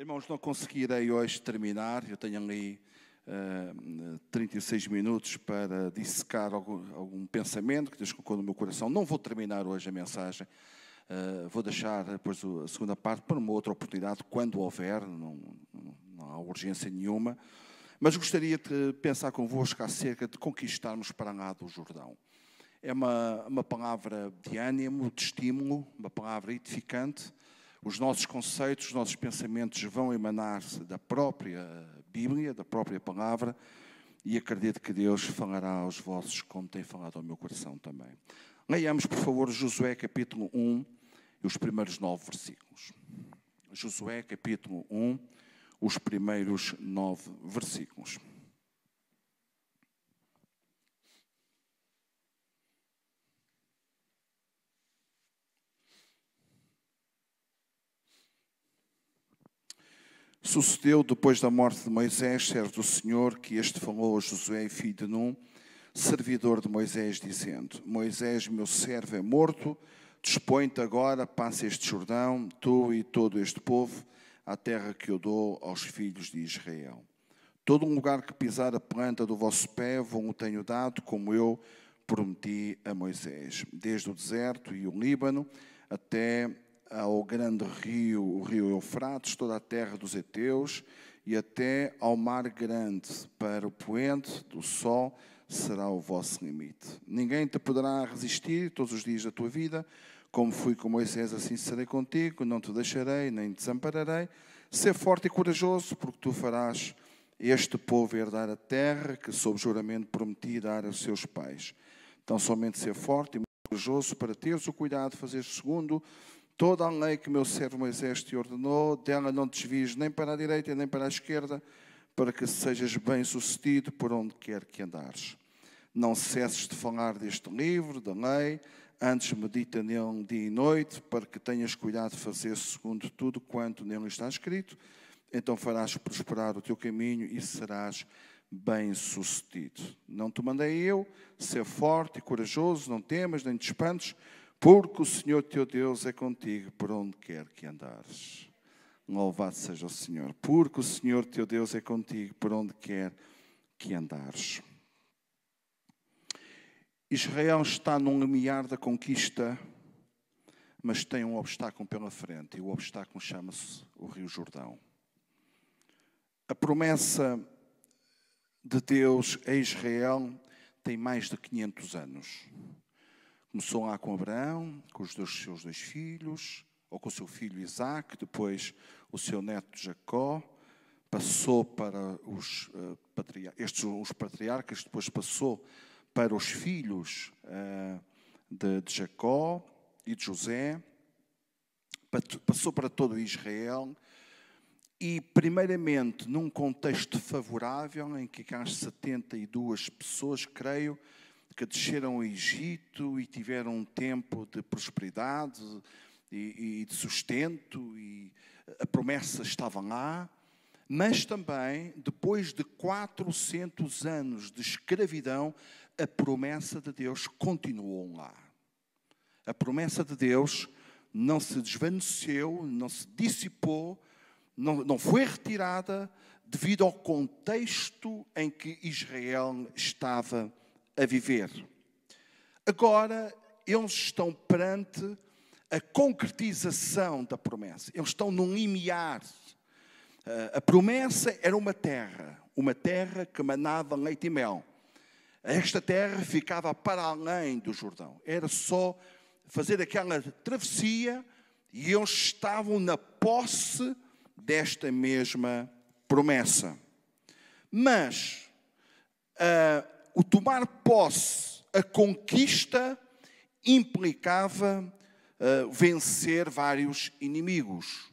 Irmãos, não conseguirei hoje terminar, eu tenho ali uh, 36 minutos para dissecar algum, algum pensamento que Deus colocou no meu coração. Não vou terminar hoje a mensagem, uh, vou deixar depois a segunda parte para uma outra oportunidade, quando houver, não, não, não há urgência nenhuma. Mas gostaria de pensar convosco acerca de conquistarmos para lá do Jordão. É uma, uma palavra de ânimo, de estímulo, uma palavra edificante os nossos conceitos, os nossos pensamentos vão emanar-se da própria Bíblia, da própria palavra, e acredito que Deus falará aos vossos como tem falado ao meu coração também. Leiamos, por favor, Josué capítulo 1 e os primeiros nove versículos. Josué capítulo 1, os primeiros nove versículos. Sucedeu depois da morte de Moisés, servo do Senhor, que este falou a Josué, filho de Num, servidor de Moisés, dizendo: Moisés, meu servo, é morto. Dispõe-te agora, passa este Jordão, tu e todo este povo, à terra que eu dou aos filhos de Israel. Todo lugar que pisar a planta do vosso pé, vos o tenho dado, como eu prometi a Moisés, desde o deserto e o Líbano até ao grande rio, o rio Eufrates, toda a terra dos heteus e até ao mar grande, para o poente do sol será o vosso limite. Ninguém te poderá resistir todos os dias da tua vida, como fui com Moisés, assim serei contigo, não te deixarei, nem te desampararei. Ser forte e corajoso, porque tu farás este povo herdar a terra que, sob juramento, prometi dar aos seus pais. Então, somente ser forte e corajoso para teres o cuidado de fazer segundo Toda a lei que meu servo Moisés te ordenou, dela não desvies nem para a direita nem para a esquerda, para que sejas bem sucedido por onde quer que andares. Não cesses de falar deste livro, da lei, antes medita nele dia e noite, para que tenhas cuidado de fazer segundo tudo quanto nele está escrito. Então farás prosperar o teu caminho e serás bem sucedido. Não te mandei eu, ser forte e corajoso, não temas nem te espantes, porque o Senhor teu Deus é contigo por onde quer que andares. Louvado seja o Senhor, porque o Senhor teu Deus é contigo por onde quer que andares. Israel está num limiar da conquista, mas tem um obstáculo pela frente, e o obstáculo chama-se o Rio Jordão. A promessa de Deus a Israel tem mais de 500 anos. Começou lá com Abraão, com os dois, seus dois filhos, ou com o seu filho Isaac, depois o seu neto Jacó, passou para os, uh, estes, os patriarcas, depois passou para os filhos uh, de, de Jacó e de José, passou para todo Israel, e, primeiramente, num contexto favorável, em que há 72 pessoas, creio, que desceram ao Egito e tiveram um tempo de prosperidade e, e de sustento, e a promessa estava lá, mas também, depois de 400 anos de escravidão, a promessa de Deus continuou lá. A promessa de Deus não se desvaneceu, não se dissipou, não, não foi retirada devido ao contexto em que Israel estava a viver. Agora, eles estão perante a concretização da promessa. Eles estão num limiar. Eh, a promessa era uma terra, uma terra que manava leite e mel. Esta terra ficava para além do Jordão. Era só fazer aquela travessia e eles estavam na posse desta mesma promessa. Mas uh, o tomar posse, a conquista, implicava uh, vencer vários inimigos.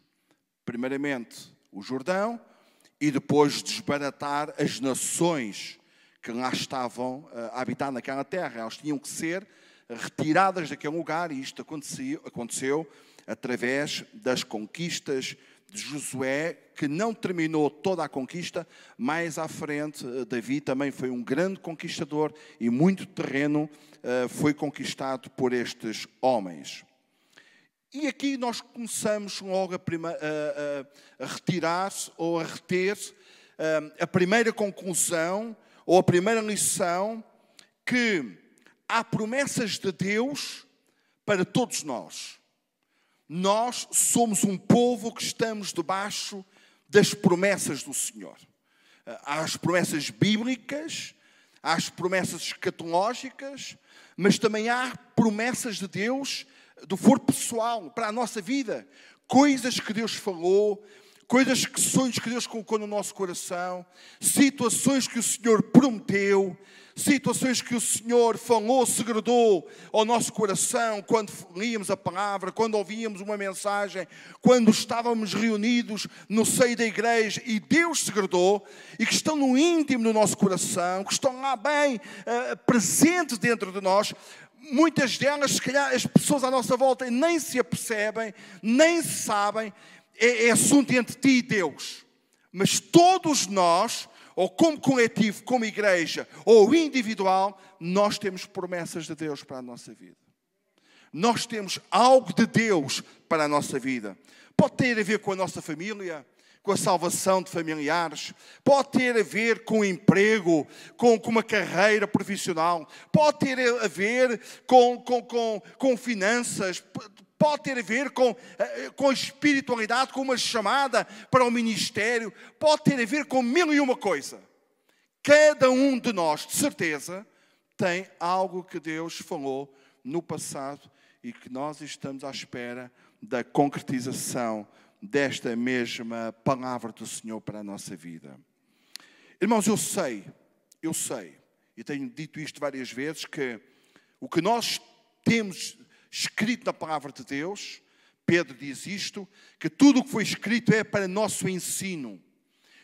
Primeiramente, o Jordão, e depois desbaratar as nações que lá estavam uh, a habitar naquela terra. Elas tinham que ser retiradas daquele lugar, e isto aconteceu, aconteceu através das conquistas de Josué, que não terminou toda a conquista, mais à frente, eh, Davi também foi um grande conquistador e muito terreno uh, foi conquistado por estes homens. E aqui nós começamos logo a, a, a, a retirar ou a reter a primeira conclusão ou a primeira lição que há promessas de Deus para todos nós. Nós somos um povo que estamos debaixo das promessas do Senhor. Há as promessas bíblicas, há as promessas escatológicas, mas também há promessas de Deus do foro pessoal para a nossa vida. Coisas que Deus falou, coisas que sonhos que Deus colocou no nosso coração, situações que o Senhor prometeu, situações que o Senhor falou, segredou ao nosso coração quando líamos a palavra, quando ouvíamos uma mensagem, quando estávamos reunidos no seio da igreja e Deus segredou e que estão no íntimo do nosso coração, que estão lá bem uh, presentes dentro de nós, muitas delas, se calhar, as pessoas à nossa volta nem se apercebem, nem sabem, é, é assunto entre ti e Deus. Mas todos nós, ou como coletivo, como igreja, ou individual, nós temos promessas de Deus para a nossa vida. Nós temos algo de Deus para a nossa vida. Pode ter a ver com a nossa família, com a salvação de familiares, pode ter a ver com emprego, com, com uma carreira profissional, pode ter a ver com, com, com, com finanças, pode ter a ver com, eh, com a espiritualidade, com uma chamada para o ministério, pode ter a ver com mil e uma coisa. Cada um de nós, de certeza, tem algo que Deus falou no passado e que nós estamos à espera da concretização desta mesma palavra do Senhor para a nossa vida. Irmãos, eu sei, eu sei, e tenho dito isto várias vezes, que o que nós temos escrito na palavra de Deus, Pedro diz isto, que tudo o que foi escrito é para nosso ensino.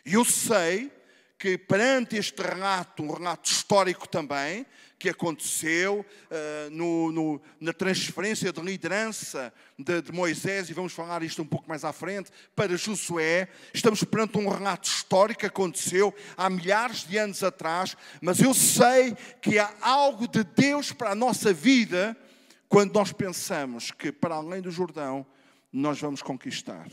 E eu sei que perante este relato, um relato histórico também, que aconteceu uh, no, no, na transferência de liderança de, de, Moisés, e vamos falar isto um pouco mais à frente, para Josué. Estamos perante um relato histórico que aconteceu há milhares de anos atrás, mas eu sei que há algo de Deus para a nossa vida quando nós pensamos que para além do Jordão nós vamos conquistar.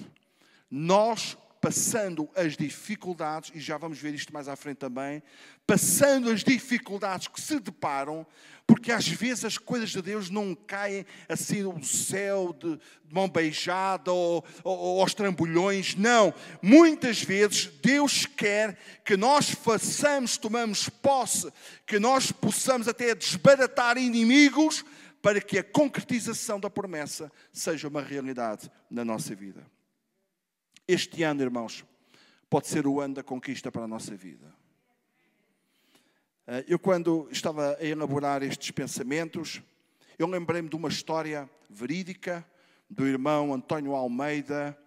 Nós passando as dificuldades, e já vamos ver isto mais à frente também, passando as dificuldades que se deparam, porque às vezes as coisas de Deus não caem assim do céu, de, de mão beijada ou, ou, ou aos trambolhões, não. Muitas vezes Deus quer que nós façamos, tomamos posse, que nós possamos até desbaratar inimigos, para que a concretização da promessa seja uma realidade na nossa vida. Este ano, irmãos, pode ser o ano da conquista para a nossa vida. Eh, eu, quando estava a elaborar estes pensamentos, eu lembrei-me de uma história verídica do irmão António Almeida,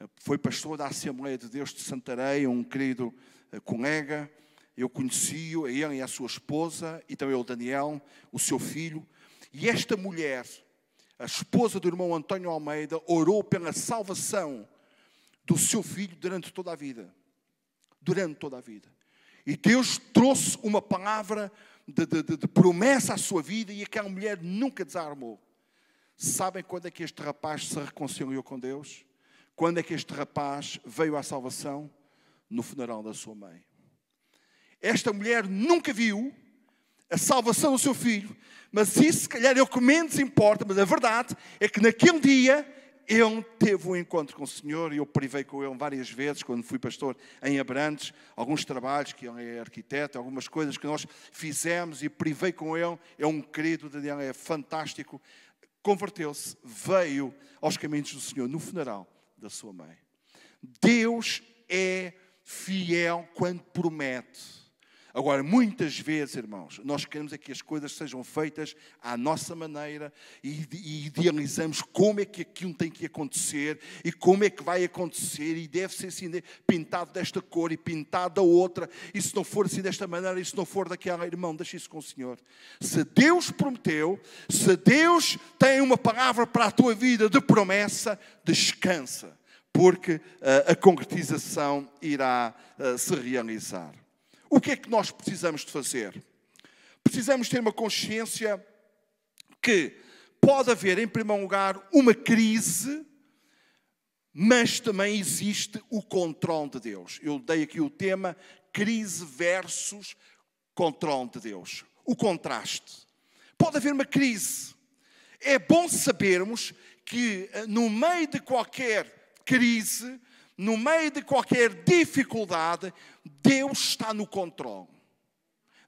eh, foi pastor da Assembleia de Deus de Santarém, um querido eh, colega. Eu conheci-o, ele e a sua esposa, e também o Daniel, o seu filho. E esta mulher, a esposa do irmão António Almeida, orou pela salvação do seu filho durante toda a vida. Durante toda a vida. E Deus trouxe uma palavra de, de, de, promessa à sua vida e aquela mulher nunca desarmou. Sabem quando é que este rapaz se reconciliou com Deus? Quando é que este rapaz veio à salvação? No funeral da sua mãe. Esta mulher nunca viu a salvação do seu filho, mas isso, se calhar, é o que menos importa. Mas a verdade é que naquele dia ele teve um encontro com o Senhor e eu privei com ele várias vezes, quando fui pastor em Abrantes, alguns trabalhos, que ele é arquiteto, algumas coisas que nós fizemos e privei com ele. É um querido, Daniel é fantástico. Converteu-se, veio aos caminhos do Senhor no funeral da sua mãe. Deus é fiel quando promete. Agora, muitas vezes, irmãos, nós queremos é que as coisas sejam feitas à nossa maneira e, idealizamos como é que aquilo tem que acontecer e como é que vai acontecer e deve ser assim, pintado desta cor e pintado da outra e se não for assim desta maneira e se não for daquela, irmão, deixe isso com o Senhor. Se Deus prometeu, se Deus tem uma palavra para a tua vida de promessa, descansa, porque uh, a concretização irá uh, se realizar. O que é que nós precisamos de fazer? Precisamos ter uma consciência que pode haver, em primeiro lugar, uma crise, mas também existe o controle de Deus. Eu dei aqui o tema crise versus controle de Deus. O contraste. Pode haver uma crise. É bom sabermos que eh, no meio de qualquer crise, no meio de qualquer dificuldade, Deus está no controle.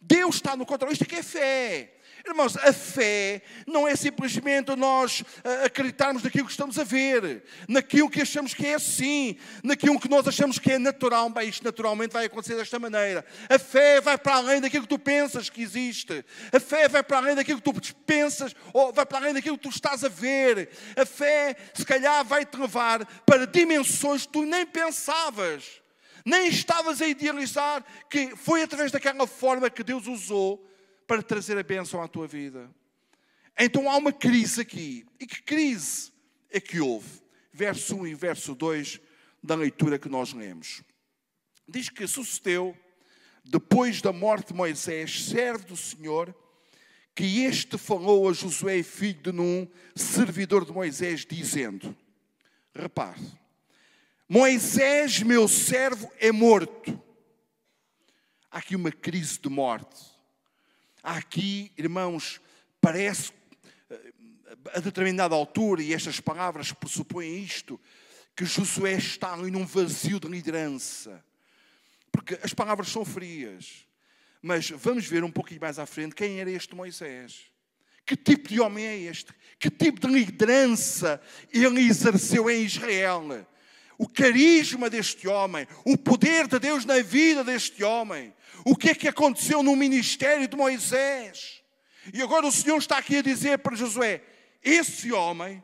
Deus está no controle. Isto aqui é fé. Irmãos, a fé não é simplesmente nós ah, acreditarmos naquilo que estamos a ver, naquilo que achamos que é assim, naquilo que nós achamos que é natural. Bem, isto naturalmente vai acontecer desta maneira. A fé vai para além daquilo que tu pensas que existe. A fé vai para além daquilo que tu pensas, ou vai para além daquilo que tu estás a ver. A fé, se calhar, vai te levar para dimensões que tu nem pensavas nem estavas a idealizar que foi através daquela forma que Deus usou para trazer a bênção à tua vida. Então há uma crise aqui. E que crise é que houve? Verso 1 e verso 2 da leitura que nós lemos. Diz que sucedeu, depois da morte de Moisés, servo do Senhor, que este falou a Josué, filho de Num, servidor de Moisés, dizendo: Repare, Moisés, meu servo, é morto. Há aqui uma crise de morte. Aqui, irmãos, parece eh, a determinada altura, e estas palavras pressupõem isto, que Josué está ali num vazio de liderança. Porque as palavras são frias. Mas vamos ver um pouquinho mais à frente quem era este Moisés. Que tipo de homem é este? Que tipo de liderança ele exerceu em Israel? O carisma deste homem, o poder de Deus na vida deste homem. O que é que aconteceu no ministério de Moisés? E agora o Senhor está aqui a dizer para Josué: esse homem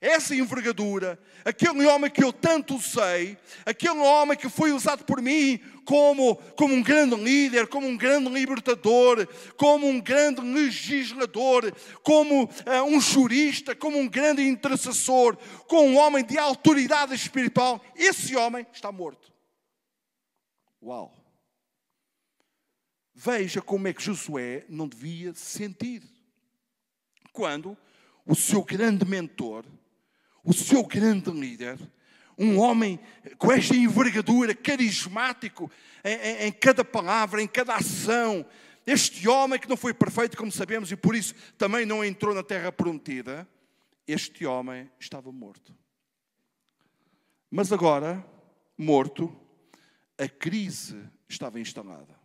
essa envergadura, aquele homem que eu tanto sei, aquele homem que foi usado por mim como, como um grande líder, como um grande libertador, como um grande legislador, como uh, um jurista, como um grande intercessor, como um homem de autoridade espiritual, esse homem está morto. Uau! Veja como é que Josué não devia sentir quando o seu grande mentor, o seu grande líder, um homem com esta envergadura, carismático em, em, em, cada palavra, em cada ação. Este homem que não foi perfeito, como sabemos, e por isso também não entrou na terra prometida, este homem estava morto. Mas agora, morto, a crise estava instalada.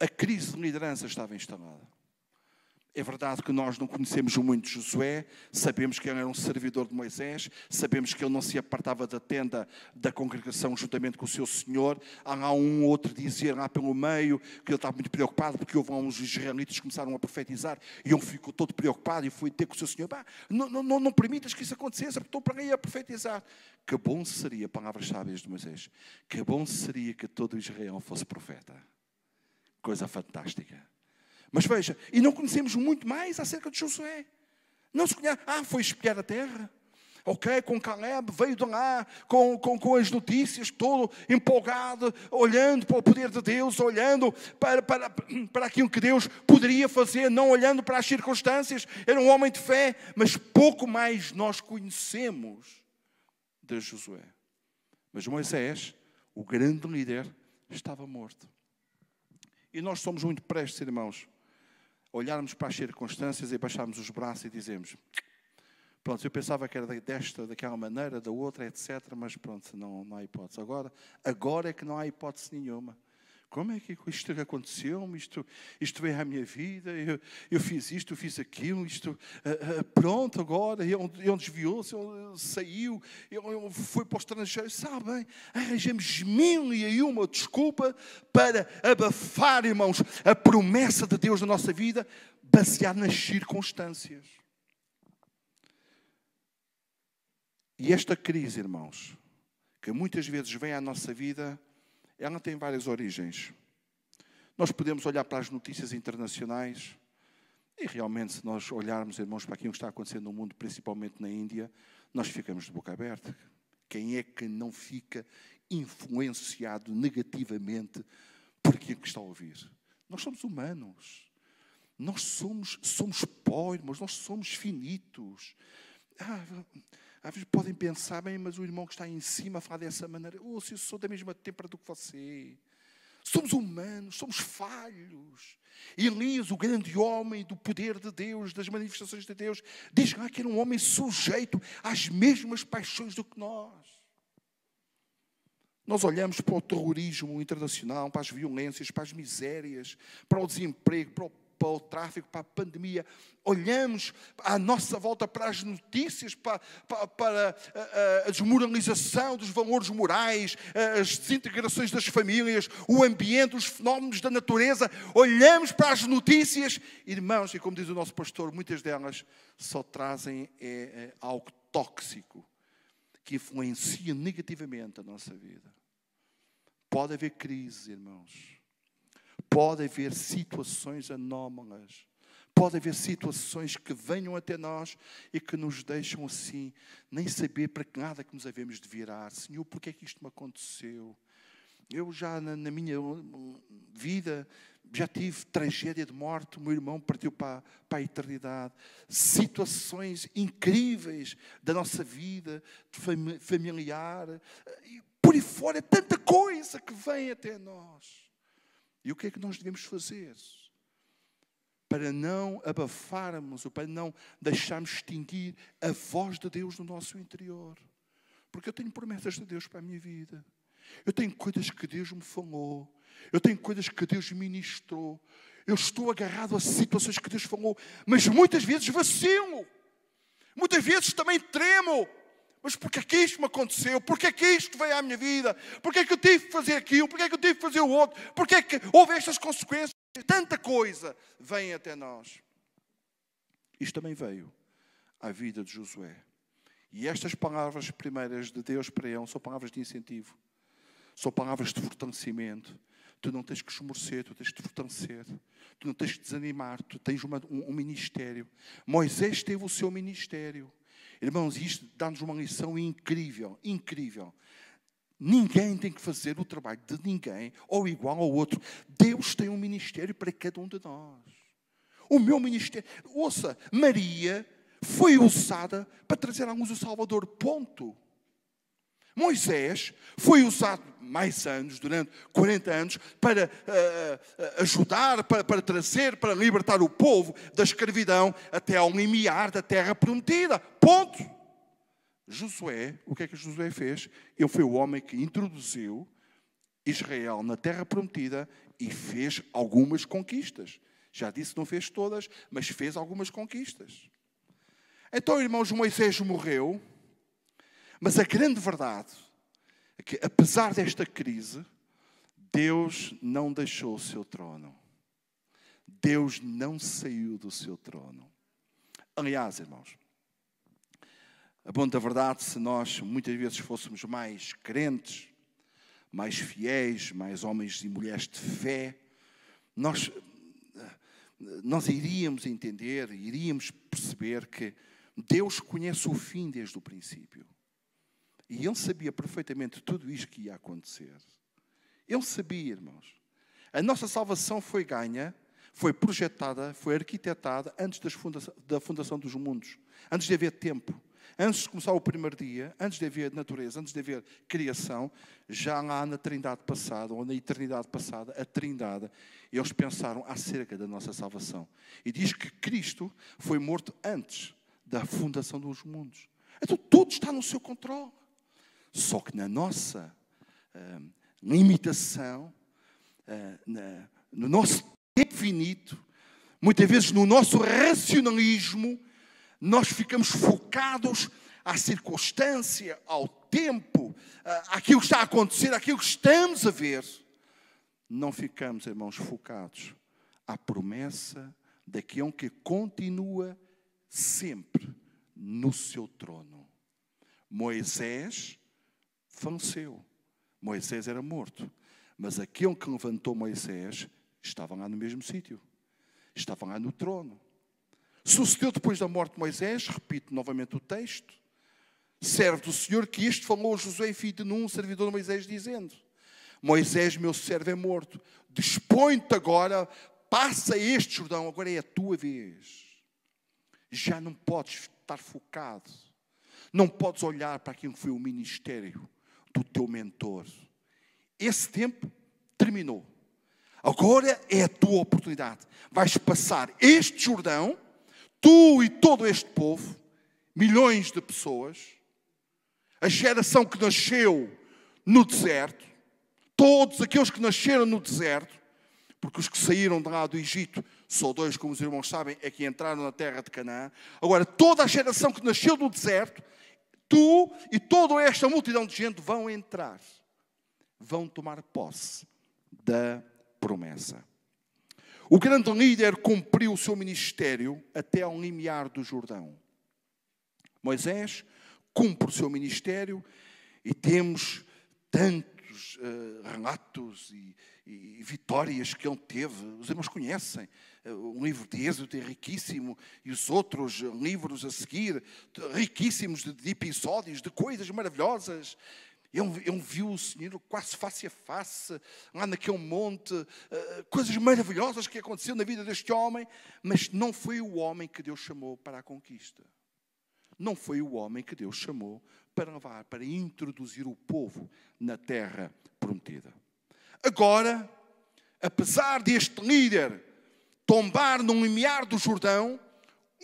A crise de liderança estava instalada. É verdade que nós não conhecemos muito Josué, sabemos que ele era um servidor de Moisés, sabemos que ele não se apartava da tenda da congregação juntamente com o seu senhor. Há lá um ou outro dizer lá pelo meio que ele estava muito preocupado porque houve uns israelitas que começaram a profetizar e ele ficou todo preocupado e foi ter com o seu senhor: não, não, não, não permitas que isso aconteça, estou para aí a profetizar. Que bom seria, palavras sábias de Moisés, que bom seria que todo Israel fosse profeta. Coisa fantástica. Mas veja, e não conhecemos muito mais acerca de Josué. Não se conhece, ah, foi espiar a terra. Ok, com Caleb, veio de lá com, com, com as notícias, todo empolgado, olhando para o poder de Deus, olhando para, para, para aquilo que Deus poderia fazer, não olhando para as circunstâncias. Era um homem de fé, mas pouco mais nós conhecemos de Josué. Mas Moisés, o grande líder, estava morto. E nós somos muito prestes, irmãos, olharmos para as circunstâncias e baixarmos os braços e dizemos: Pronto, eu pensava que era desta, daquela maneira, da outra, etc. Mas pronto, não, não há hipótese. Agora, agora é que não há hipótese nenhuma. Como é que isto aconteceu? Isto, isto veio à minha vida, eu, eu fiz isto, eu fiz aquilo, isto, uh, uh, pronto, agora, ele, desviou-se, ele saiu, ele foi para o estrangeiro. Sabem, arranjamos mil e uma desculpa para abafar, irmãos, a promessa de Deus na nossa vida, baseada nas circunstâncias. E esta crise, irmãos, que muitas vezes vem à nossa vida, ela tem várias origens. Nós podemos olhar para as notícias internacionais e realmente, se nós olharmos, irmãos, para aquilo que está acontecendo no mundo, principalmente na Índia, nós ficamos de boca aberta. Quem é que não fica influenciado negativamente por aquilo que está a ouvir? Nós somos humanos. Nós somos, somos pó, irmãos, nós somos finitos. Ah, às vezes podem pensar, bem, mas o irmão que está em cima fala dessa maneira, oh, se eu sou da mesma temperatura que você. Somos humanos, somos falhos. Elias, o grande homem do poder de Deus, das manifestações de Deus, diz lá que era um homem sujeito às mesmas paixões do que nós. Nós olhamos para o terrorismo internacional, para as violências, para as misérias, para o desemprego, para o, para o tráfico, para a pandemia. Olhamos à nossa volta para as notícias, para, para, para a, a, desmoralização dos valores morais, as desintegrações das famílias, o ambiente, os fenómenos da natureza. Olhamos para as notícias, irmãos, e como diz o nosso pastor, muitas delas só trazem é, é, algo tóxico que influencia negativamente a nossa vida. Pode haver crise, irmãos. Pode haver situações anómalas. Pode haver situações que venham até nós e que nos deixam assim, nem saber para que nada que nos havemos de virar. Senhor, porquê é que isto me aconteceu? Eu já na, na minha vida já tive tragédia de morte, o meu irmão partiu para, para a eternidade. Situações incríveis da nossa vida, familiar. E por aí fora, tanta coisa que vem até nós. E o que é que nós devemos fazer? Para não abafarmos ou para não deixarmos extinguir a voz de Deus no nosso interior. Porque eu tenho promessas de Deus para a minha vida. Eu tenho coisas que Deus me falou. Eu tenho coisas que Deus ministrou. Eu estou agarrado a situações que Deus falou, mas muitas vezes vacilo. Muitas vezes também tremo. Mas porquê é que isto me aconteceu? Porquê é que isto veio à minha vida? Porquê é que eu tive que fazer aquilo? Porquê é que eu tive que fazer o outro? Porquê é que houve estas consequências? Tanta coisa vem até nós. Isto também veio à vida de Josué. E estas palavras primeiras de Deus para ele são palavras de incentivo. São palavras de fortalecimento. Tu não tens que esmorecer, tu tens que fortalecer. Tu não tens que desanimar, tu tens uma, um, um ministério. Moisés teve o seu ministério. Irmãos, isto dá-nos uma lição incrível, incrível. Ninguém tem que fazer o trabalho de ninguém ou igual ao outro. Deus tem um ministério para cada um de nós. O meu ministério, ouça, Maria foi usada para trazer à luz o Salvador, ponto. Moisés foi usado mais anos, durante 40 anos, para uh, ajudar, para, para, trazer, para libertar o povo da escravidão até ao limiar da terra prometida. Ponto. Josué, o que é que Josué fez? Ele foi o homem que introduziu Israel na terra prometida e fez algumas conquistas. Já disse, não fez todas, mas fez algumas conquistas. Então, irmãos, Moisés morreu mas a grande verdade é que, apesar desta crise, Deus não deixou o seu trono. Deus não saiu do seu trono. Aliás, irmãos, a bom da verdade, se nós muitas vezes fôssemos mais crentes, mais fiéis, mais homens e mulheres de fé, nós, nós iríamos entender, iríamos perceber que Deus conhece o fim desde o princípio. E ele sabia perfeitamente tudo isto que ia acontecer. Ele sabia, irmãos. A nossa salvação foi ganha, foi projetada, foi arquitetada antes da fundação dos mundos, antes de haver tempo. Antes de começar o primeiro dia, antes de haver natureza, antes de haver criação, já lá na Trindade passada, ou na eternidade passada, a Trindade, eles pensaram acerca da nossa salvação. E diz que Cristo foi morto antes da fundação dos mundos. Então tudo está no seu controle. Só que na nossa uh, limitação, uh, na, no nosso tempo finito, muitas vezes no nosso racionalismo, nós ficamos focados à circunstância, ao tempo, àquilo que está a acontecer, àquilo que estamos a ver. Não ficamos, irmãos, focados à promessa daquele que continua sempre no seu trono. Moisés faleceu. Moisés era morto. Mas aquele que levantou Moisés estava lá no mesmo sítio. Estava lá no trono. Sucedeu depois da morte de Moisés, repito novamente o texto, servo do Senhor, que isto falou Josué, filho de Num, servidor de Moisés, dizendo: Moisés, meu servo, é morto. Dispõe-te agora passa este Jordão, agora é a tua vez. Já não podes estar focado. Não podes olhar para aquilo que foi o ministério do teu mentor. Esse tempo terminou. Agora é a tua oportunidade. Vais passar este Jordão, tu e todo este povo, milhões de pessoas, a geração que nasceu no deserto, todos aqueles que nasceram no deserto, porque os que saíram de lá do Egito, só dois, como os irmãos sabem, é que entraram na terra de Canaã. Agora, toda a geração que nasceu do deserto, tu e toda esta multidão de gente vão entrar, vão tomar posse da promessa. O grande líder cumpriu o seu ministério até ao limiar do Jordão. Moisés cumpre o seu ministério e temos tantos uh, relatos e, e, vitórias que ele teve. Os irmãos conhecem. Uh, o livro de Êxodo é riquíssimo e os outros livros a seguir, riquíssimos de, de episódios, de coisas maravilhosas. Ele, ele, viu o Senhor quase face a face, lá naquele monte, uh, coisas maravilhosas que aconteceram na vida deste homem, mas não foi o homem que Deus chamou para a conquista. Não foi o homem que Deus chamou para levar, para introduzir o povo na terra prometida. Agora, apesar deste líder tombar no limiar do Jordão,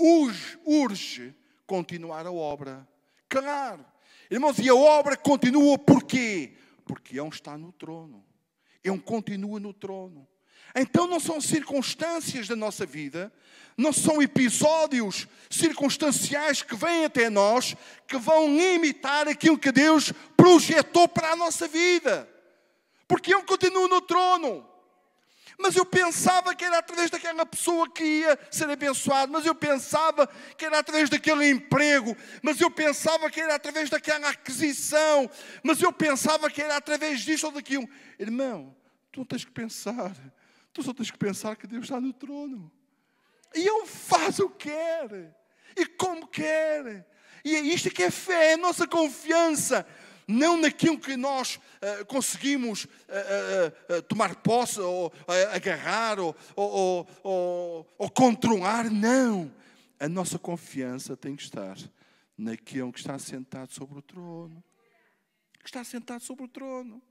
urge, urge continuar a obra. Claro. Irmãos, e a obra continua porquê? Porque ele está no trono. Ele continua no trono. Então não são circunstâncias da nossa vida, não são episódios circunstanciais que vêm até nós que vão limitar aquilo que Deus projetou para a nossa vida. Porque eu continuo no trono. Mas eu pensava que era através daquela pessoa que ia ser abençoado, mas eu pensava que era através daquele emprego, mas eu pensava que era através daquela aquisição, mas eu pensava que era através disto ou daquilo. Irmão, tu tens que pensar Tu só tens que pensar que Deus está no trono. E Ele faz o que quer. E como quer. E é isto que é fé, é a nossa confiança. Não naquilo que nós uh, conseguimos uh, uh, tomar posse, ou agarrar, ou, ou, ou, ou controlar. Não. A nossa confiança tem que estar naquele que está sentado sobre o trono. Que está sentado sobre o trono.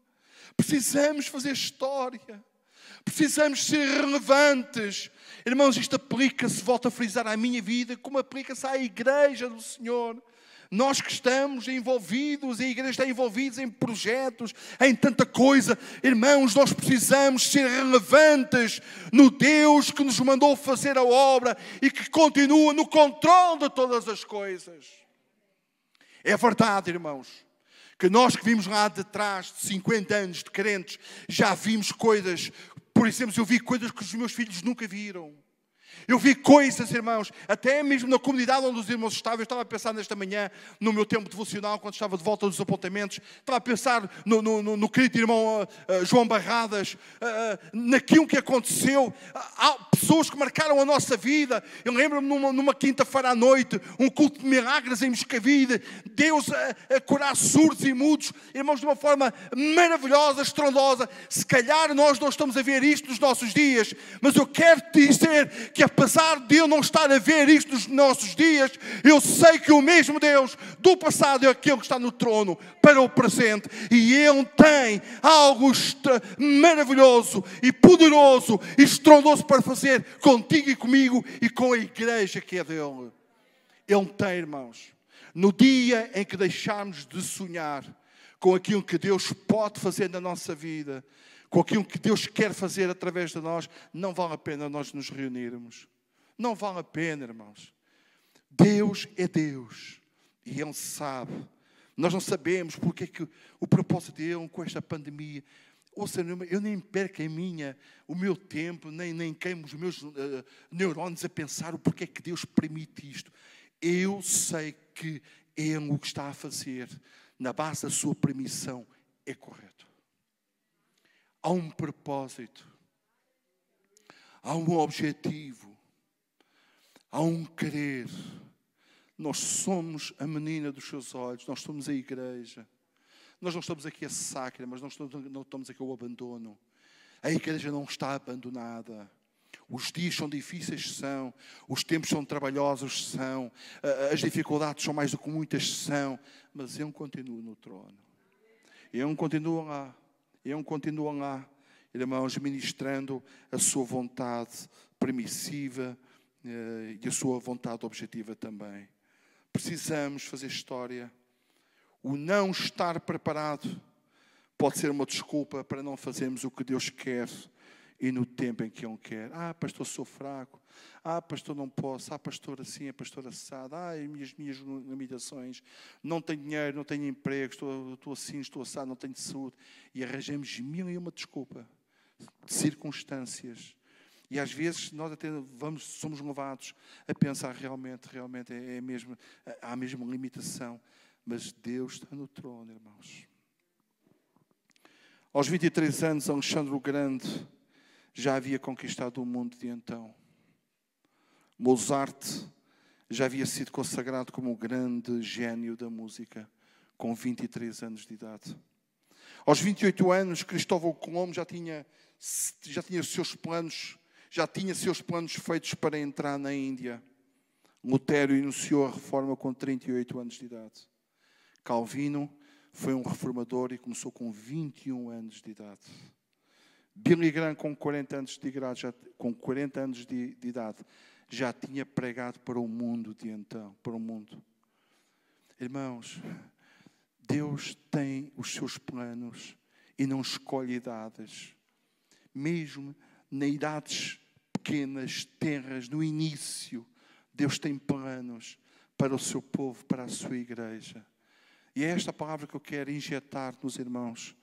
Precisamos fazer história. Precisamos ser relevantes. Irmãos, isto aplica-se, volto a frisar, à minha vida, como aplica-se à igreja do Senhor. Nós que estamos envolvidos, a igreja está envolvida em projetos, em tanta coisa. Irmãos, nós precisamos ser relevantes no Deus que nos mandou fazer a obra e que continua no controle de todas as coisas. É verdade, irmãos que nós que vimos lá de trás de 50 anos de crentes, já vimos coisas por exemplo, eu vi coisas que os meus filhos nunca viram. Eu vi coisas, irmãos, até mesmo na comunidade onde os irmãos estavam. Eu estava a pensar nesta manhã, no meu tempo devocional, quando estava de volta dos apontamentos. Estava a pensar no, no, no, no querido irmão uh, João Barradas, uh, naquilo que aconteceu. Há pessoas que marcaram a nossa vida. Eu lembro-me numa, numa quinta-feira à noite, um culto de milagres em Moscavide. Deus a, a curar surdos e mudos, irmãos, de uma forma maravilhosa, estrondosa. Se calhar nós não estamos a ver isto nos nossos dias, mas eu quero te dizer que a apesar de eu não estar a ver isto nos nossos dias, eu sei que o mesmo Deus do passado é aquele que está no trono para o presente e Ele tem algo maravilhoso e poderoso e estrondoso para fazer contigo e comigo e com a igreja que é dele. Ele tem, irmãos. No dia em que deixarmos de sonhar com aquilo que Deus pode fazer na nossa vida, com aquilo que Deus quer fazer através de nós, não vale a pena nós nos reunirmos. Não vale a pena, irmãos. Deus é Deus e Ele sabe. Nós não sabemos porque é que o propósito dele com esta pandemia. Ouça, eu nem perco a minha, o meu tempo, nem, nem queimo os meus uh, neurônios a pensar o porquê é que Deus permite isto. Eu sei que Ele o que está a fazer, na base da sua permissão, é correto. Há um propósito, há um objetivo, há um querer. Nós somos a menina dos seus olhos, nós somos a igreja. Nós não estamos aqui a sacra, mas estamos, não estamos aqui ao abandono. A igreja não está abandonada. Os dias são difíceis, são. Os tempos são trabalhosos, são. As dificuldades são mais do que muitas, são. Mas Ele continua no trono. Ele continua lá. Ele continua lá. Irmãos, ministrando a sua vontade permissiva eh, e a sua vontade objetiva também. Precisamos fazer história. O não estar preparado pode ser uma desculpa para não fazermos o que Deus quer e no tempo em que Ele quer. Ah, pastor, sou fraco. Ah, pastor, não posso. Ah, pastor, assim, é pastor assado. Ah, as minhas, minhas limitações. Não tenho dinheiro, não tenho emprego, estou, estou assim, estou assado, não tenho saúde. E arranjamos mil e uma desculpa de circunstâncias. E às vezes nós até vamos, somos levados a pensar realmente, realmente é, é mesmo, há a mesma limitação. Mas Deus está no trono, irmãos. Aos 23 anos, Alexandre o Grande já havia conquistado o mundo de então. Mozart já havia sido consagrado como o grande gênio da música, com 23 anos de idade. Aos 28 anos, Cristóvão Colombo já tinha, já tinha seus planos, já tinha seus planos feitos para entrar na Índia. Lutero iniciou a reforma com 38 anos de idade. Calvino foi um reformador e começou com 21 anos de idade. Billy Graham, com 40 anos de idade, já, com 40 anos de, de idade, já tinha pregado para o mundo de então, para o mundo. Irmãos, Deus tem os seus planos e não escolhe idades. Mesmo na idades pequenas, terras, no início, Deus tem planos para o seu povo, para a sua igreja. E é esta palavra que eu quero injetar nos irmãos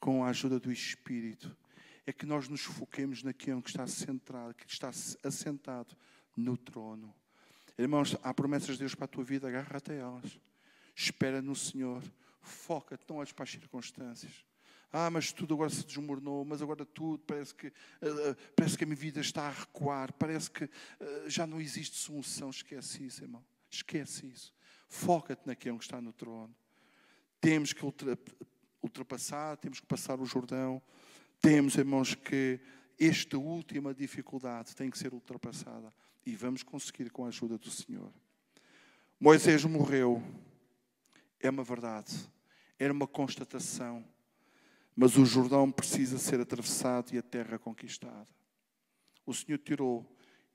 com a ajuda do Espírito é que nós nos foquemos naquilo que está centrado, que está assentado no trono. Irmãos, há promessas de Deus para a tua vida, agarra-te a elas. Espera no Senhor. Foca-te, não olhes para as circunstâncias. Ah, mas tudo agora se desmoronou, mas agora tudo parece que, uh, parece que a minha vida está a recuar, parece que uh, já não existe solução. Esquece isso, irmão. Esquece isso. Foca-te naquilo que está no trono. Temos que ultrapassar, temos que passar o Jordão, temos, irmãos, que esta última dificuldade tem que ser ultrapassada e vamos conseguir com a ajuda do Senhor. Moisés morreu, é uma verdade, era uma constatação, mas o Jordão precisa ser atravessado e a terra conquistada. O Senhor tirou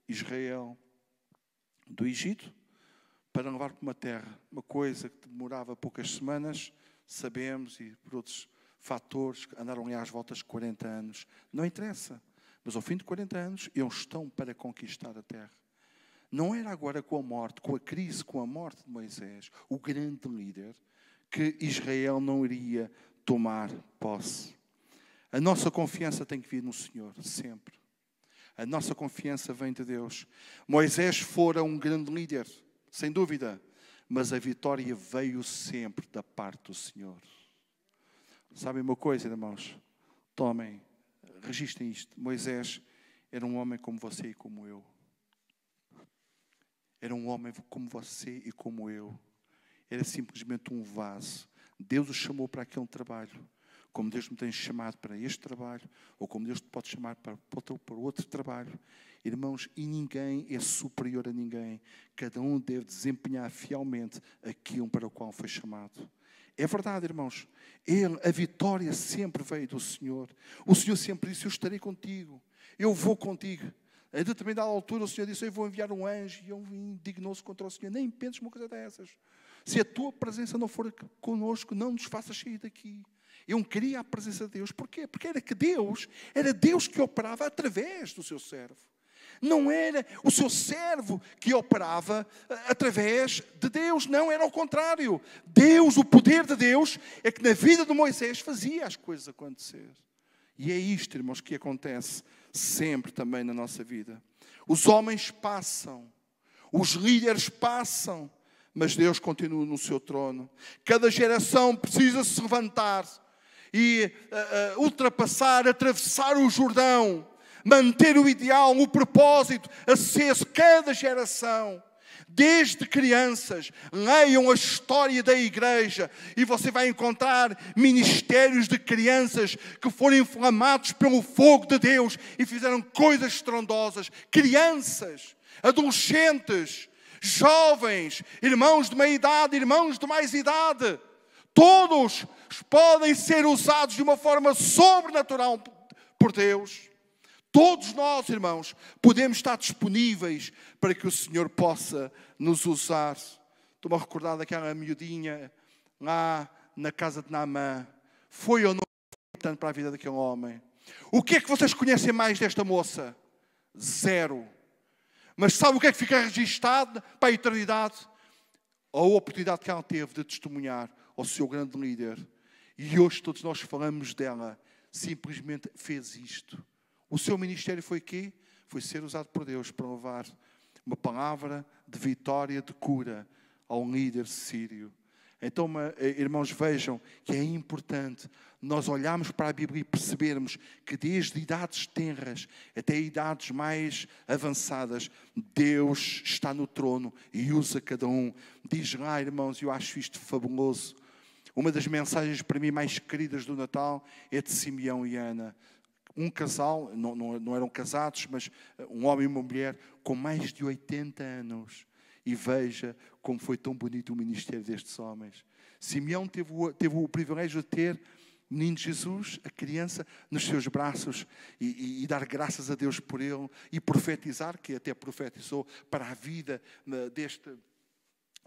Israel do Egito para levar para uma terra, uma coisa que demorava poucas semanas, sabemos, e por outros fatores, andaram ali às voltas de 40 anos. Não interessa. Mas ao fim de 40 anos, eles estão para conquistar a terra. Não era agora com a morte, com a crise, com a morte de Moisés, o grande líder, que Israel não iria tomar posse. A nossa confiança tem que vir no Senhor, sempre. A nossa confiança vem de Deus. Moisés fora um grande líder, sem dúvida, mas a vitória veio sempre da parte do Senhor. Sabem uma coisa, irmãos? Tomem, registrem isto. Moisés era um homem como você e como eu. Era um homem como você e como eu. Era simplesmente um vaso. Deus o chamou para aquele trabalho. Como Deus me tem chamado para este trabalho, ou como Deus te pode chamar para outro, para outro trabalho. Irmãos, e ninguém é superior a ninguém. Cada um deve desempenhar fielmente aquilo para o qual foi chamado. É verdade, irmãos. Ele, a vitória sempre veio do Senhor. O Senhor sempre disse: Eu estarei contigo. Eu vou contigo. A determinada altura o Senhor disse: Eu vou enviar um anjo. E eu indignou-se contra o Senhor. Nem penses uma coisa dessas. Se a tua presença não for conosco, não nos faças sair daqui. Eu queria a presença de Deus. Porquê? Porque era que Deus, era Deus que operava através do seu servo. Não era o seu servo que operava eh, através de Deus, não, era ao contrário. Deus, o poder de Deus, é que na vida de Moisés fazia as coisas acontecer. E é isto, irmãos, que acontece sempre também na nossa vida. Os homens passam, os líderes passam, mas Deus continua no seu trono. Cada geração precisa se levantar e uh, uh, ultrapassar, atravessar o Jordão manter o ideal, o propósito aceso, cada geração. Desde crianças, leiam a história da igreja e você vai encontrar ministérios de crianças que foram inflamados pelo fogo de Deus e fizeram coisas estrondosas. Crianças, adolescentes, jovens, irmãos de meia idade, irmãos de mais idade, todos podem ser usados de uma forma sobrenatural por Deus. Todos nós, irmãos, podemos estar disponíveis para que o Senhor possa nos usar. Estou-me a recordar daquela miudinha lá na casa de Naamã. Foi ou não importante para a vida daquele homem? O que é que vocês conhecem mais desta moça? Zero. Mas sabe o que é que fica registado para a eternidade? A oportunidade que ela teve de testemunhar ao seu grande líder. E hoje todos nós falamos dela. Simplesmente fez isto. O seu ministério foi quê? Foi ser usado por Deus para levar uma palavra de vitória, de cura ao líder sírio. Então, eh, irmãos, vejam que é importante nós olharmos para a Bíblia e percebermos que desde idades tenras até idades mais avançadas, Deus está no trono e usa cada um. Diz lá, irmãos, eu acho isto fabuloso. Uma das mensagens para mim mais queridas do Natal é de Simeão e Ana um casal, não, não, não, eram casados, mas um homem e uma mulher com mais de 80 anos. E veja como foi tão bonito o ministério destes homens. Simeão teve o, teve o privilégio de ter menino Jesus, a criança, nos seus braços e, e, e, dar graças a Deus por ele e profetizar, que até profetizou para a vida deste,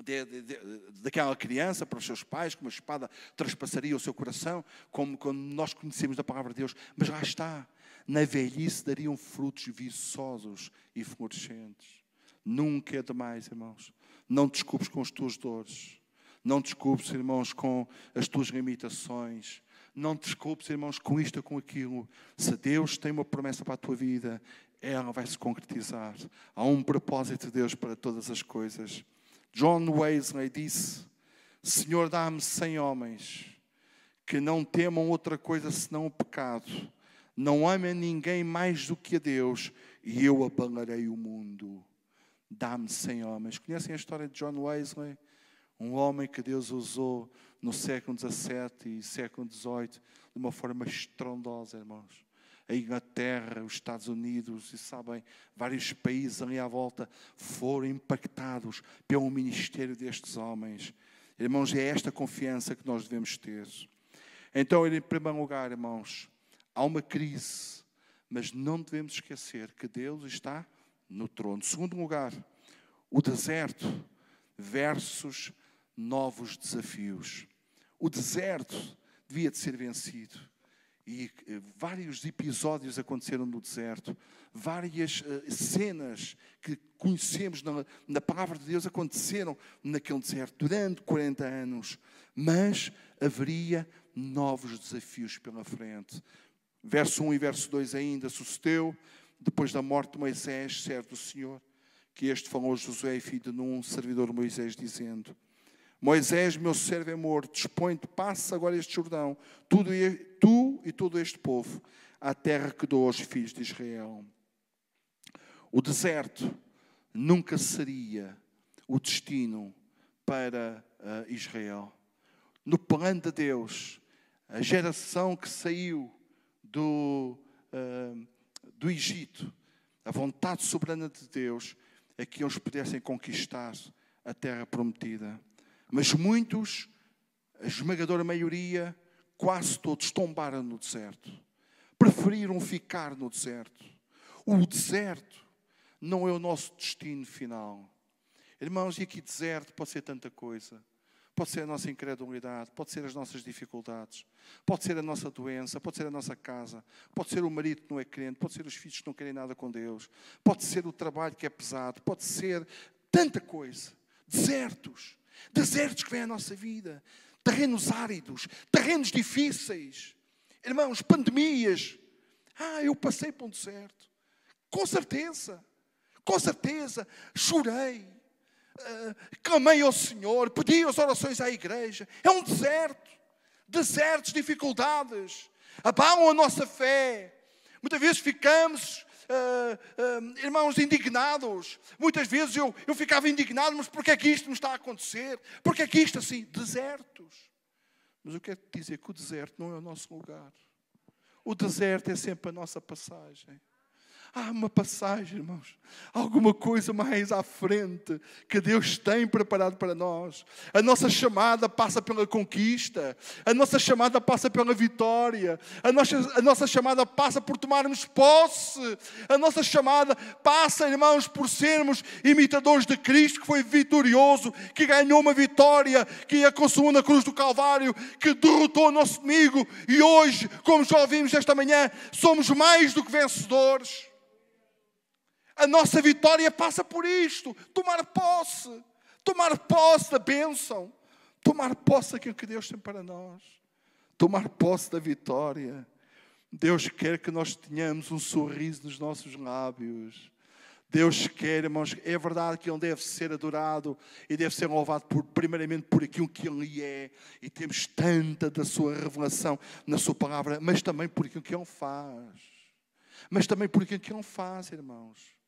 de, de, de, daquela criança para os seus pais, como a espada traspassaria o seu coração, como, como nós conhecemos da palavra de Deus. Mas lá está, na velhice dariam frutos viçosos e florescentes. Nunca é demais, irmãos. Não te desculpes com as tuas dores. Não te desculpes, irmãos, com as tuas limitações. Não te desculpes, irmãos, com isto ou com aquilo. Se Deus tem uma promessa para a tua vida, ela vai se concretizar. Há um propósito de Deus para todas as coisas. John Wesley disse: Senhor, dá-me cem homens que não temam outra coisa senão o pecado, não amem ninguém mais do que a Deus, e eu abalarei o mundo. Dá-me cem homens. Conhecem a história de John Wesley? Um homem que Deus usou no século XVII e século XVIII de uma forma estrondosa, irmãos a Inglaterra, os Estados Unidos e sabem, vários países ali à volta foram impactados pelo ministério destes homens. Irmãos, é esta confiança que nós devemos ter. Então, em primeiro lugar, irmãos, há uma crise, mas não devemos esquecer que Deus está no trono. Segundo lugar, o deserto versus novos desafios. O deserto devia de ser vencido. E eh, vários episódios aconteceram no deserto, várias uh, cenas que conhecemos na, na, palavra de Deus aconteceram naquele deserto durante 40 anos, mas haveria novos desafios pela frente. Verso 1 e verso 2 ainda sucedeu, depois da morte de Moisés, servo do Senhor, que este falou a Josué, filho de Num, servidor de Moisés, dizendo: Moisés, meu servo é morto, dispõe-te, passa agora este Jordão, tudo, tu e todo este povo, à terra que dou aos filhos de Israel. O deserto nunca seria o destino para uh, Israel. No plano de Deus, a geração que saiu do, uh, do Egito, a vontade soberana de Deus é que eles pudessem conquistar a terra prometida. Mas muitos, a esmagadora maioria, quase todos tombaram no deserto. Preferiram ficar no deserto. O deserto não é o nosso destino final. Irmãos, e aqui deserto pode ser tanta coisa. Pode ser a nossa incredulidade, pode ser as nossas dificuldades, pode ser a nossa doença, pode ser a nossa casa, pode ser o marido que não é crente, pode ser os filhos que não querem nada com Deus, pode ser o trabalho que é pesado, pode ser tanta coisa. Desertos desertos que vêm à nossa vida, terrenos áridos, terrenos difíceis, irmãos, pandemias. Ah, eu passei por um deserto, com certeza, com certeza, chorei, uh, clamei ao Senhor, pedi as orações à igreja. É um deserto, desertos, dificuldades, abalam a nossa fé. Muitas vezes ficamos uh, irmãos, indignados. Muitas vezes eu, eu ficava indignado, mas porquê é que isto me está a acontecer? Porquê é que isto assim? Desertos. Mas eu quero dizer que o deserto não é o nosso lugar. O deserto é sempre a nossa passagem. Há uma passagem, irmãos, alguma coisa mais à frente que Deus tem preparado para nós. A nossa chamada passa pela conquista, a nossa chamada passa pela vitória, a nossa, a nossa chamada passa por tomarmos posse, a nossa chamada passa, irmãos, por sermos imitadores de Cristo, que foi vitorioso, que ganhou uma vitória, que a consumou na cruz do Calvário, que derrotou o nosso inimigo. E hoje, como já ouvimos esta manhã, somos mais do que vencedores. A nossa vitória passa por isto: tomar posse, tomar posse da bênção, tomar posse daquilo que Deus tem para nós, tomar posse da vitória. Deus quer que nós tenhamos um sorriso nos nossos lábios. Deus quer, irmãos, é verdade que Ele deve ser adorado e deve ser louvado por, primeiramente por aquilo que Ele é, e temos tanta da Sua revelação na Sua palavra, mas também por aquilo que Ele faz. Mas também por aquilo que Ele faz, irmãos.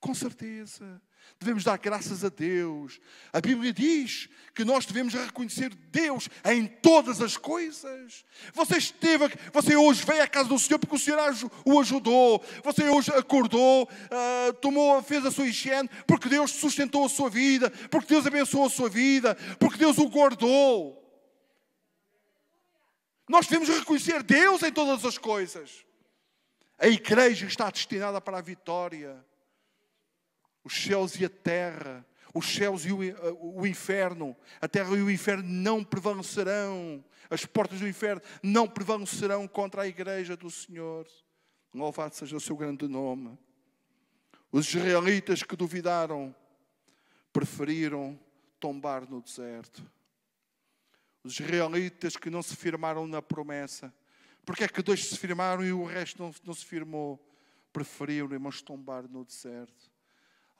Com certeza. Devemos dar graças a Deus. A Bíblia diz que nós devemos reconhecer Deus em todas as coisas. Você esteve, você hoje veio à casa do Senhor porque o Senhor o ajudou. Você hoje acordou, uh, tomou, fez a sua higiene porque Deus sustentou a sua vida, porque Deus abençoou a sua vida, porque Deus o guardou. Nós devemos reconhecer Deus em todas as coisas. A igreja está destinada para a vitória os céus e a terra, os céus e o, eh, o, inferno, a terra e o inferno não prevalecerão, as portas do inferno não prevalecerão contra a igreja do Senhor. Louvado seja o seu grande nome. Os israelitas que duvidaram preferiram tombar no deserto. Os israelitas que não se firmaram na promessa. Porque é que dois se firmaram e o resto não, não se firmou? Preferiram, irmãos, tombar no deserto.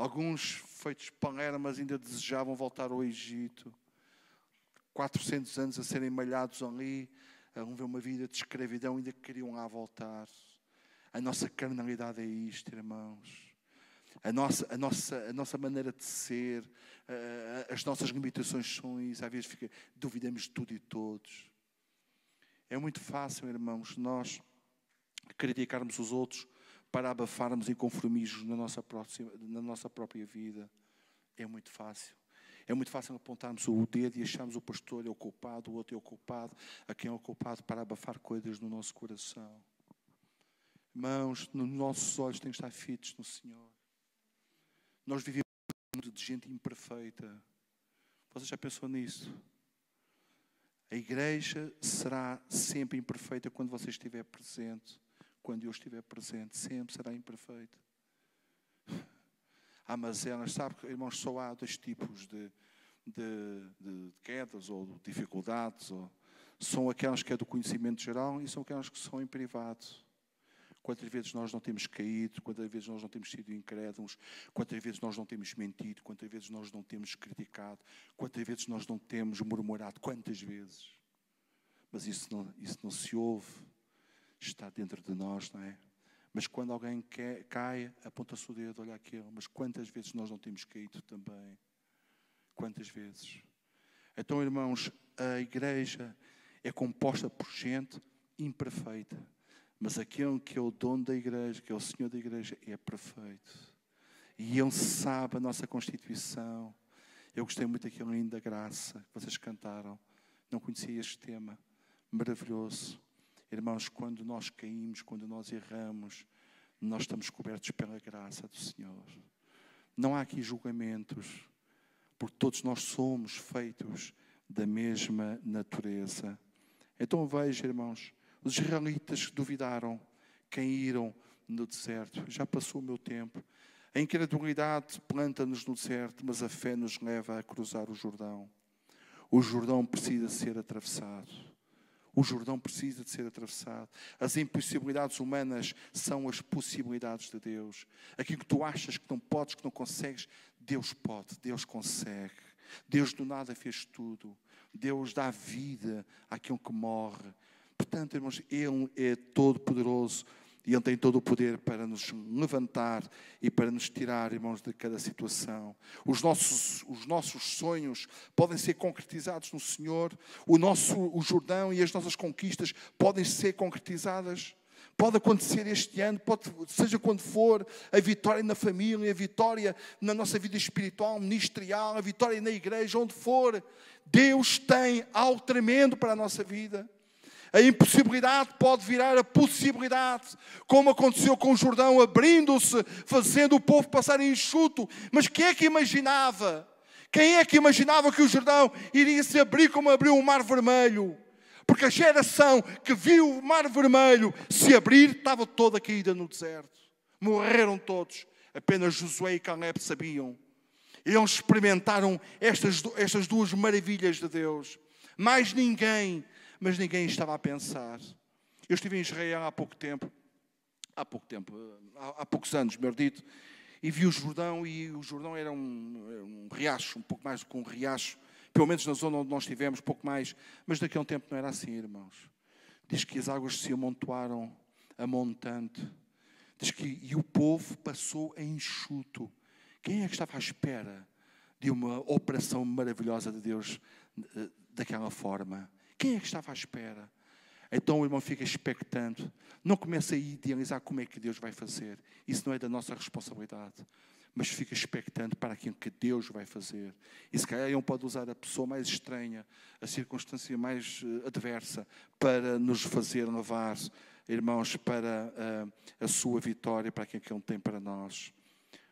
Alguns, feitos palermas, ainda desejavam voltar ao Egito. 400 anos a serem malhados ali, a viver uma vida de escravidão, ainda queriam lá voltar. A nossa carnalidade é isto, irmãos. A nossa, a nossa, a nossa maneira de ser, as nossas limitações são isso. Às vezes fica, duvidamos de tudo e todos. É muito fácil, irmãos, nós criticarmos os outros para abafarmos inconformismos na nossa, próxima, na nossa própria vida. É muito fácil. É muito fácil apontarmos o dedo e acharmos o pastor é o culpado, o outro é o culpado, a quem é o culpado para abafar coisas no nosso coração. Irmãos, nos nossos olhos têm que estar fitos no Senhor. Nós vivemos de gente imperfeita. Você já pensou nisso? A igreja será sempre imperfeita quando você estiver presente quando eu estiver presente, sempre será imperfeito. Há mazelas, sabe, irmãos, só há dois tipos de, de, de quedas ou de dificuldades. Ou, são aquelas que é do conhecimento geral e são aquelas que são em privado. Quantas vezes nós não temos caído, quantas vezes nós não temos sido incrédulos, quantas vezes nós não temos mentido, quantas vezes nós não temos criticado, quantas vezes nós não temos murmurado, quantas vezes. Mas isso não, isso não se ouve está dentro de nós, não é? Mas quando alguém quer, cai, aponta-se o dedo, olha aquilo. Mas quantas vezes nós não temos caído também? Quantas vezes? Então, irmãos, a igreja é composta por gente imperfeita. Mas aquele que é o dono da igreja, que é o Senhor da igreja, é perfeito. E Ele sabe a nossa constituição. Eu gostei muito daquele lindo da graça que vocês cantaram. Não conhecia este tema. Maravilhoso. Irmãos, quando nós caímos, quando nós erramos, nós estamos cobertos pela graça do Senhor. Não há aqui julgamentos, porque todos nós somos feitos da mesma natureza. Então veja, irmãos, os israelitas duvidaram, caíram no deserto. Já passou o meu tempo. A incredulidade planta-nos no deserto, mas a fé nos leva a cruzar o Jordão. O Jordão precisa ser atravessado. O Jordão precisa de ser atravessado. As impossibilidades humanas são as possibilidades de Deus. Aquilo que tu achas que não podes, que não consegues, Deus pode, Deus consegue. Deus do nada fez tudo. Deus dá vida àquele que morre. Portanto, irmãos, Ele é todo-poderoso E Ele tem todo o poder para nos levantar e para nos tirar, irmãos, de cada situação. Os nossos, os nossos sonhos podem ser concretizados no Senhor. O nosso o Jordão e as nossas conquistas podem ser concretizadas. Pode acontecer este ano, pode, seja quando for, a vitória na família, a vitória na nossa vida espiritual, ministerial, a vitória na igreja, onde for. Deus tem algo tremendo para a nossa vida. A impossibilidade pode virar a possibilidade, como aconteceu com o Jordão, abrindo-se, fazendo o povo passar enxuto. Mas quem é que imaginava? Quem é que imaginava que o Jordão iria se abrir como abriu o Mar Vermelho? Porque a geração que viu o Mar Vermelho se abrir estava toda caída no deserto. Morreram todos. Apenas Josué e Caleb sabiam. Eles experimentaram estas, estas duas maravilhas de Deus. Mais ninguém mas ninguém estava a pensar. Eu estive em Israel há pouco tempo, há pouco tempo, há, há poucos anos, melhor dito, e vi o Jordão, e o Jordão era um, um riacho, um pouco mais do que um riacho, pelo menos na zona onde nós estivemos, pouco mais, mas daqui a um tempo não era assim, irmãos. Diz que as águas se amontoaram a montante. Diz que e o povo passou a enxuto. Quem é que estava à espera de uma operação maravilhosa de Deus eh, daquela forma? Quem é que estava à espera? Então o irmão fica expectante. Não começa a idealizar como é que Deus vai fazer. Isso não é da nossa responsabilidade. Mas fica expectante para aquilo que Deus vai fazer. E se calhar ele pode usar a pessoa mais estranha, a circunstância mais eh, adversa, para nos fazer levar, irmãos, para a, eh, a sua vitória, para aquilo que Ele tem para nós.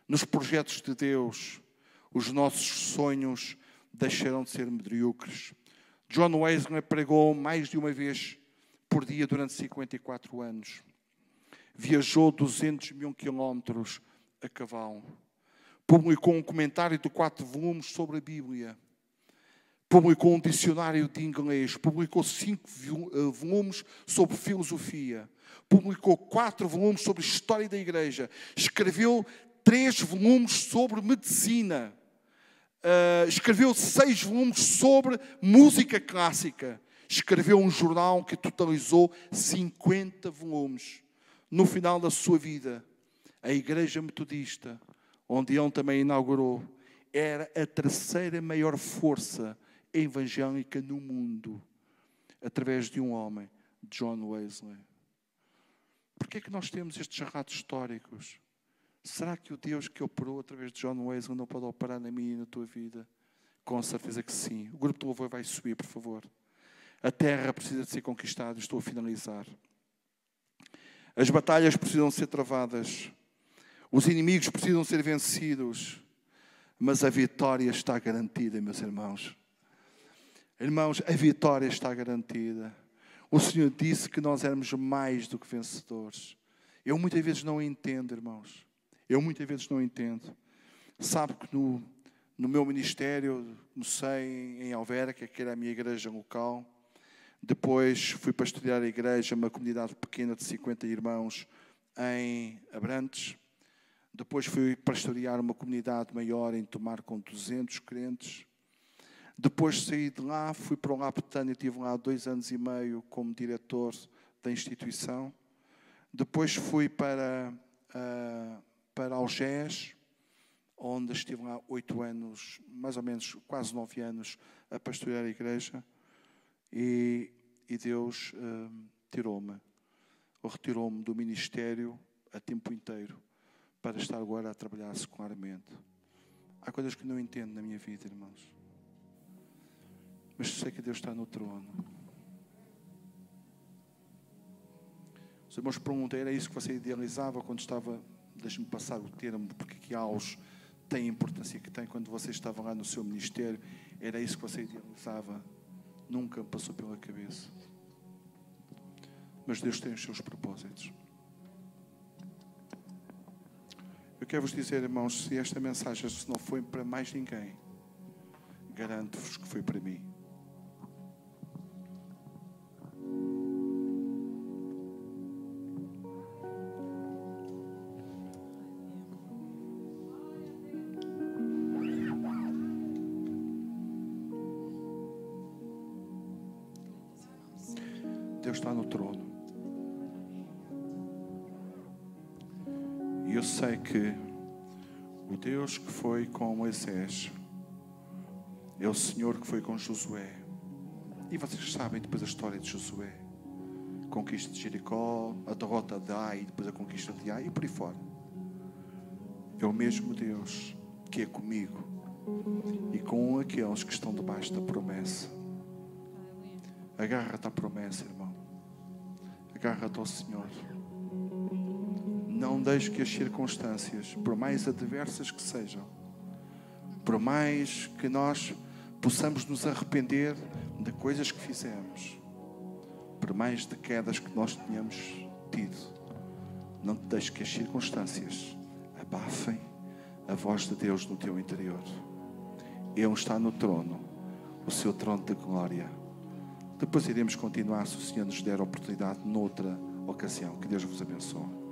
Nos projetos de Deus, os nossos sonhos deixarão de ser medíocres John Wesley pregou mais de uma vez por dia durante 54 anos. Viajou 200 mil quilómetros a cavalo. Publicou um comentário de quatro volumes sobre a Bíblia. Publicou um dicionário de inglês. Publicou cinco eh, volumes sobre filosofia. Publicou quatro volumes sobre história da igreja. Escreveu três volumes sobre medicina uh, escreveu seis volumes sobre música clássica. Escreveu um jornal que totalizou 50 volumes. No final da sua vida, a Igreja Metodista, onde ele também inaugurou, era a terceira maior força evangélica no mundo, através de um homem, John Wesley. Por que é que nós temos estes relatos históricos? Será que o Deus que operou através de John Wesley não pode operar na minha e na tua vida? Com certeza que sim. O grupo de louvor vai subir, por favor. A terra precisa de ser conquistada. Estou a finalizar. As batalhas precisam ser travadas. Os inimigos precisam ser vencidos. Mas a vitória está garantida, meus irmãos. Irmãos, a vitória está garantida. O Senhor disse que nós éramos mais do que vencedores. Eu muitas vezes não entendo, irmãos. Eu muitas vezes não entendo. Sabe que no, no meu ministério, comecei em Alvera, que era a minha igreja local. Depois fui estudar a igreja, uma comunidade pequena de 50 irmãos em Abrantes. Depois fui pastorear uma comunidade maior em Tomar com 200 crentes. Depois saí de lá, fui para o Lapetânia, estive lá dois anos e meio como diretor da instituição. Depois fui para uh, para Algés, onde estive lá oito anos, mais ou menos quase nove anos, a pastorear a igreja. E, e Deus uh, tirou-me, ou retirou-me do ministério a tempo inteiro, para estar agora a trabalhar secularmente. Há coisas que não entendo na minha vida, irmãos. Mas sei que Deus está no trono. Os irmãos perguntam, era isso que você idealizava quando estava deixe-me passar o termo, porque aqui aos tem a importância que tem. Quando você estava lá no seu ministério, era isso que você idealizava. Nunca passou pela cabeça. Mas Deus tem os seus propósitos. Eu quero vos dizer, irmãos, se esta mensagem se não foi para mais ninguém, garanto-vos que foi para mim. Está no trono. E eu sei que o Deus que foi com Moisés é o Senhor que foi com Josué. E vocês sabem depois a história de Josué. Conquista de Jericó, a derrota de Ai, depois a conquista de Ai e por aí fora. É o mesmo Deus que é comigo e com aqueles que estão debaixo da promessa. Agarra-te à promessa, irmão. Agarra-te ao Senhor. Não deixe que as circunstâncias, por mais adversas que sejam, por mais que nós possamos nos arrepender de coisas que fizemos, por mais de quedas que nós tenhamos tido, não te deixes que as circunstâncias abafem a voz de Deus no teu interior. Ele está no trono, o seu trono de glória. Depois iremos continuar se o Senhor nos der oportunidade noutra ocasião. Que Deus vos abençoe.